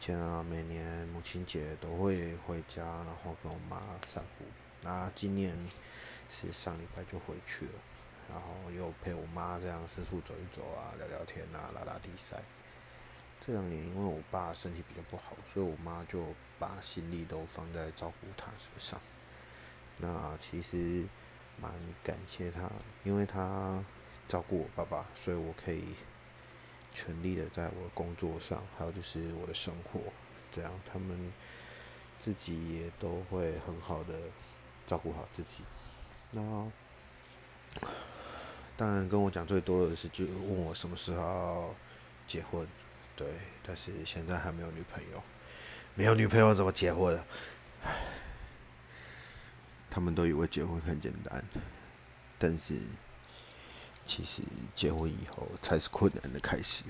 前啊，每年母亲节都会回家，然后跟我妈散步。那今年是上礼拜就回去了，然后又陪我妈这样四处走一走啊，聊聊天啊，打打比赛。这两年因为我爸身体比较不好，所以我妈就把心力都放在照顾他身上。那其实蛮感谢他，因为他照顾我爸爸，所以我可以全力的在我的工作上，还有就是我的生活，这样他们自己也都会很好的照顾好自己。那当然跟我讲最多的是，就问我什么时候结婚。对，但是现在还没有女朋友，没有女朋友怎么结婚？他们都以为结婚很简单，但是其实结婚以后才是困难的开始。